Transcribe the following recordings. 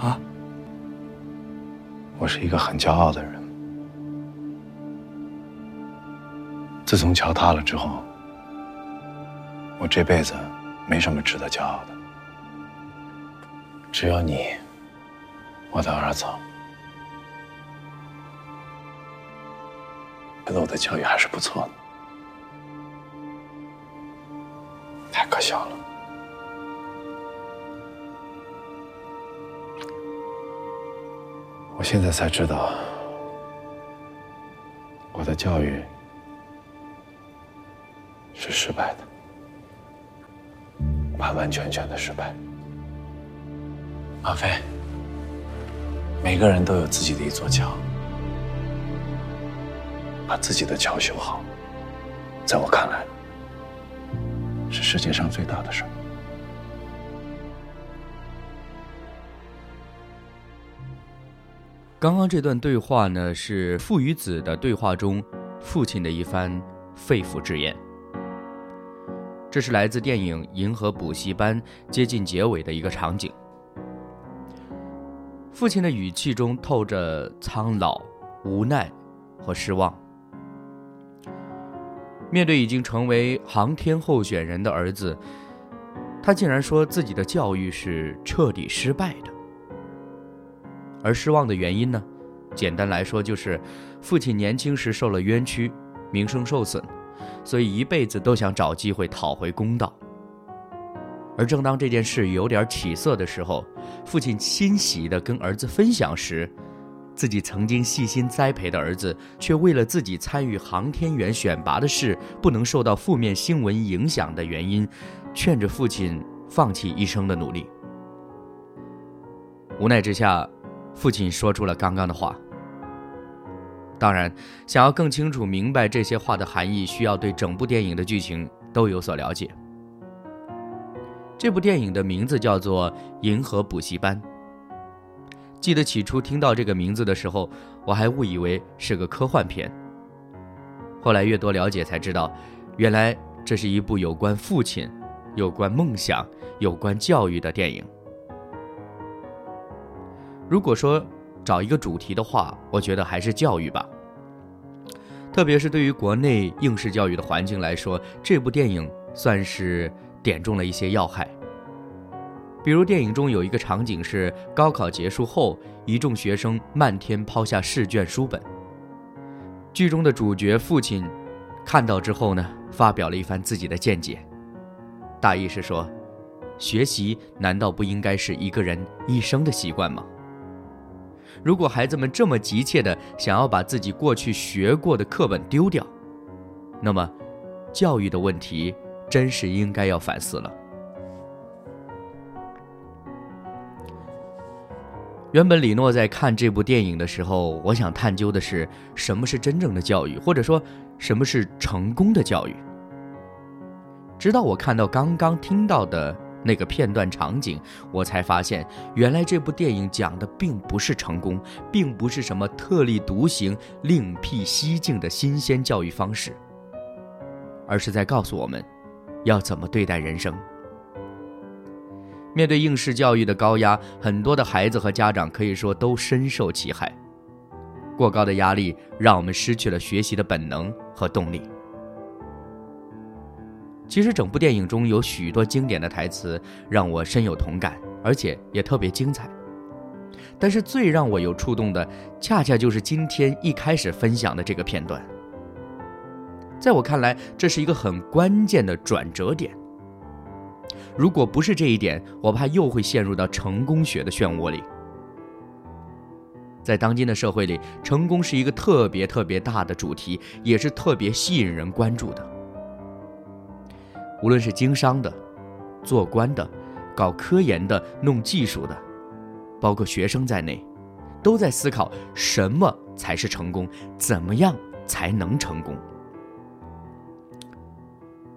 啊，我是一个很骄傲的人。自从桥塌了之后，我这辈子没什么值得骄傲的，只有你，我的儿子。觉得我的教育还是不错的，太可笑了。我现在才知道，我的教育是失败的，完完全全的失败。阿飞，每个人都有自己的一座桥，把自己的桥修好，在我看来，是世界上最大的事。刚刚这段对话呢，是父与子的对话中，父亲的一番肺腑之言。这是来自电影《银河补习班》接近结尾的一个场景。父亲的语气中透着苍老、无奈和失望。面对已经成为航天候选人的儿子，他竟然说自己的教育是彻底失败的。而失望的原因呢？简单来说，就是父亲年轻时受了冤屈，名声受损，所以一辈子都想找机会讨回公道。而正当这件事有点起色的时候，父亲欣喜地跟儿子分享时，自己曾经细心栽培的儿子，却为了自己参与航天员选拔的事不能受到负面新闻影响的原因，劝着父亲放弃一生的努力。无奈之下。父亲说出了刚刚的话。当然，想要更清楚明白这些话的含义，需要对整部电影的剧情都有所了解。这部电影的名字叫做《银河补习班》。记得起初听到这个名字的时候，我还误以为是个科幻片。后来越多了解才知道，原来这是一部有关父亲、有关梦想、有关教育的电影。如果说找一个主题的话，我觉得还是教育吧。特别是对于国内应试教育的环境来说，这部电影算是点中了一些要害。比如电影中有一个场景是高考结束后，一众学生漫天抛下试卷书本。剧中的主角父亲看到之后呢，发表了一番自己的见解，大意是说，学习难道不应该是一个人一生的习惯吗？如果孩子们这么急切的想要把自己过去学过的课本丢掉，那么，教育的问题真是应该要反思了。原本李诺在看这部电影的时候，我想探究的是什么是真正的教育，或者说什么是成功的教育。直到我看到刚刚听到的。那个片段场景，我才发现，原来这部电影讲的并不是成功，并不是什么特立独行、另辟蹊径的新鲜教育方式，而是在告诉我们，要怎么对待人生。面对应试教育的高压，很多的孩子和家长可以说都深受其害。过高的压力让我们失去了学习的本能和动力。其实整部电影中有许多经典的台词让我深有同感，而且也特别精彩。但是最让我有触动的，恰恰就是今天一开始分享的这个片段。在我看来，这是一个很关键的转折点。如果不是这一点，我怕又会陷入到成功学的漩涡里。在当今的社会里，成功是一个特别特别大的主题，也是特别吸引人关注的。无论是经商的、做官的、搞科研的、弄技术的，包括学生在内，都在思考什么才是成功，怎么样才能成功。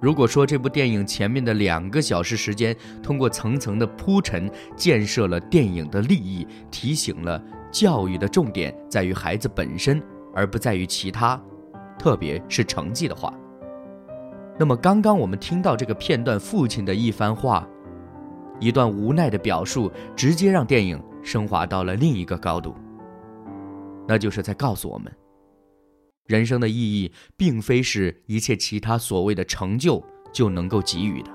如果说这部电影前面的两个小时时间，通过层层的铺陈，建设了电影的利益，提醒了教育的重点在于孩子本身，而不在于其他，特别是成绩的话，那么刚刚我们听到这个片段，父亲的一番话，一段无奈的表述，直接让电影升华到了另一个高度。那就是在告诉我们。人生的意义，并非是一切其他所谓的成就就能够给予的。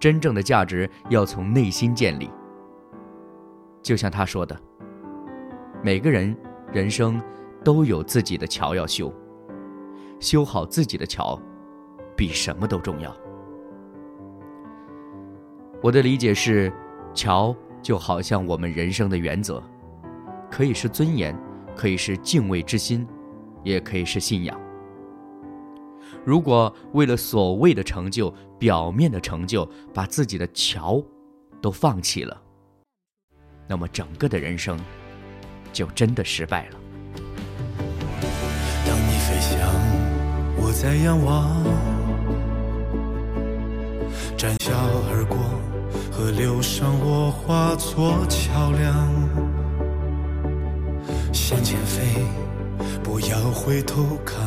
真正的价值要从内心建立。就像他说的：“每个人人生都有自己的桥要修，修好自己的桥，比什么都重要。”我的理解是，桥就好像我们人生的原则，可以是尊严，可以是敬畏之心。也可以是信仰。如果为了所谓的成就、表面的成就，把自己的桥都放弃了，那么整个的人生就真的失败了。当你飞翔，我在仰望，展笑而过，河流上我化作桥梁，向前飞。不要回头看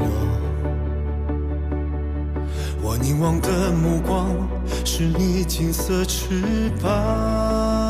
我，我凝望的目光是你金色翅膀。